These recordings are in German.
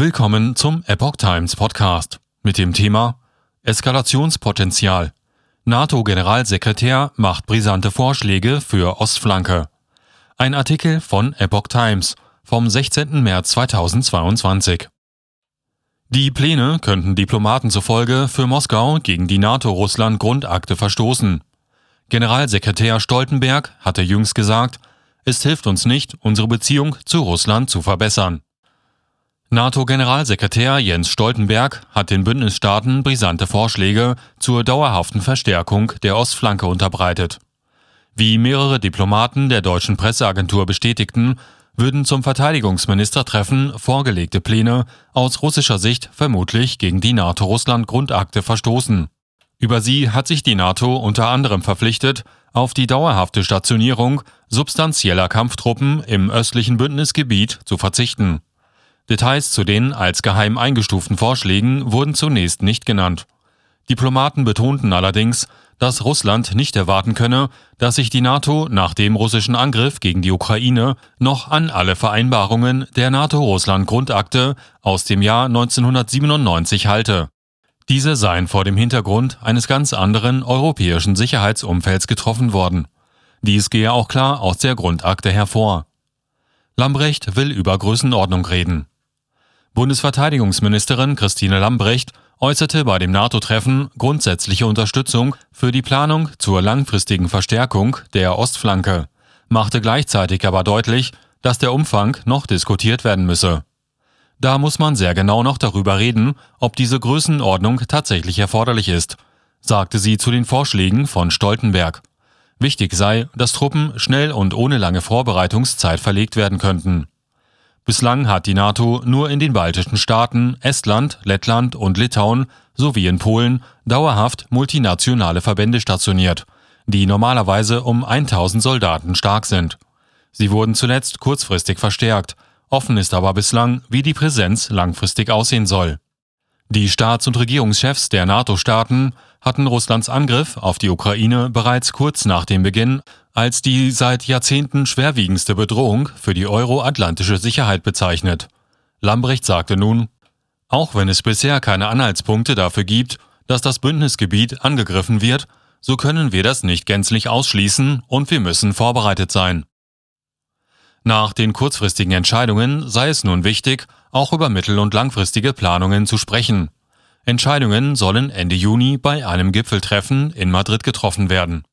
Willkommen zum Epoch Times Podcast mit dem Thema Eskalationspotenzial. NATO-Generalsekretär macht brisante Vorschläge für Ostflanke. Ein Artikel von Epoch Times vom 16. März 2022. Die Pläne könnten Diplomaten zufolge für Moskau gegen die NATO-Russland-Grundakte verstoßen. Generalsekretär Stoltenberg hatte jüngst gesagt, es hilft uns nicht, unsere Beziehung zu Russland zu verbessern. NATO-Generalsekretär Jens Stoltenberg hat den Bündnisstaaten brisante Vorschläge zur dauerhaften Verstärkung der Ostflanke unterbreitet. Wie mehrere Diplomaten der deutschen Presseagentur bestätigten, würden zum Verteidigungsministertreffen vorgelegte Pläne aus russischer Sicht vermutlich gegen die NATO-Russland-Grundakte verstoßen. Über sie hat sich die NATO unter anderem verpflichtet, auf die dauerhafte Stationierung substanzieller Kampftruppen im östlichen Bündnisgebiet zu verzichten. Details zu den als geheim eingestuften Vorschlägen wurden zunächst nicht genannt. Diplomaten betonten allerdings, dass Russland nicht erwarten könne, dass sich die NATO nach dem russischen Angriff gegen die Ukraine noch an alle Vereinbarungen der NATO-Russland-Grundakte aus dem Jahr 1997 halte. Diese seien vor dem Hintergrund eines ganz anderen europäischen Sicherheitsumfelds getroffen worden. Dies gehe auch klar aus der Grundakte hervor. Lambrecht will über Größenordnung reden. Bundesverteidigungsministerin Christine Lambrecht äußerte bei dem NATO-Treffen grundsätzliche Unterstützung für die Planung zur langfristigen Verstärkung der Ostflanke, machte gleichzeitig aber deutlich, dass der Umfang noch diskutiert werden müsse. Da muss man sehr genau noch darüber reden, ob diese Größenordnung tatsächlich erforderlich ist, sagte sie zu den Vorschlägen von Stoltenberg. Wichtig sei, dass Truppen schnell und ohne lange Vorbereitungszeit verlegt werden könnten. Bislang hat die NATO nur in den baltischen Staaten, Estland, Lettland und Litauen sowie in Polen dauerhaft multinationale Verbände stationiert, die normalerweise um 1000 Soldaten stark sind. Sie wurden zuletzt kurzfristig verstärkt, offen ist aber bislang, wie die Präsenz langfristig aussehen soll. Die Staats- und Regierungschefs der NATO-Staaten hatten Russlands Angriff auf die Ukraine bereits kurz nach dem Beginn als die seit Jahrzehnten schwerwiegendste Bedrohung für die euroatlantische Sicherheit bezeichnet. Lambrecht sagte nun, auch wenn es bisher keine Anhaltspunkte dafür gibt, dass das Bündnisgebiet angegriffen wird, so können wir das nicht gänzlich ausschließen und wir müssen vorbereitet sein. Nach den kurzfristigen Entscheidungen sei es nun wichtig, auch über mittel- und langfristige Planungen zu sprechen. Entscheidungen sollen Ende Juni bei einem Gipfeltreffen in Madrid getroffen werden.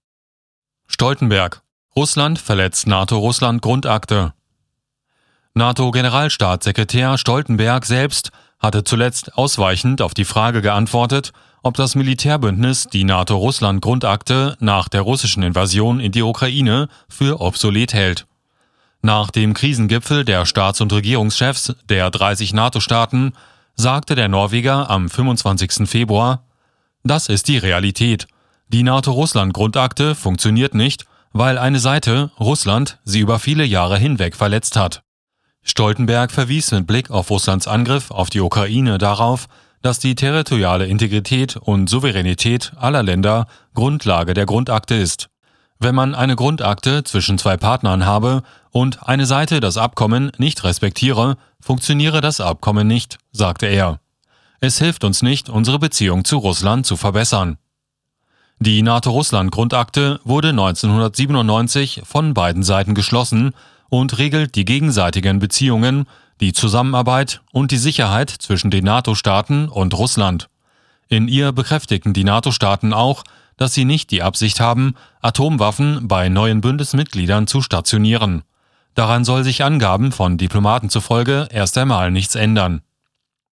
Stoltenberg. Russland verletzt NATO-Russland-Grundakte. NATO-Generalstaatssekretär Stoltenberg selbst hatte zuletzt ausweichend auf die Frage geantwortet, ob das Militärbündnis die NATO-Russland-Grundakte nach der russischen Invasion in die Ukraine für obsolet hält. Nach dem Krisengipfel der Staats- und Regierungschefs der 30 NATO-Staaten sagte der Norweger am 25. Februar, das ist die Realität. Die NATO-Russland-Grundakte funktioniert nicht, weil eine Seite, Russland, sie über viele Jahre hinweg verletzt hat. Stoltenberg verwies mit Blick auf Russlands Angriff auf die Ukraine darauf, dass die territoriale Integrität und Souveränität aller Länder Grundlage der Grundakte ist. Wenn man eine Grundakte zwischen zwei Partnern habe und eine Seite das Abkommen nicht respektiere, funktioniere das Abkommen nicht, sagte er. Es hilft uns nicht, unsere Beziehung zu Russland zu verbessern. Die NATO-Russland-Grundakte wurde 1997 von beiden Seiten geschlossen und regelt die gegenseitigen Beziehungen, die Zusammenarbeit und die Sicherheit zwischen den NATO-Staaten und Russland. In ihr bekräftigten die NATO-Staaten auch, dass sie nicht die Absicht haben, Atomwaffen bei neuen Bündnismitgliedern zu stationieren. Daran soll sich Angaben von Diplomaten zufolge erst einmal nichts ändern.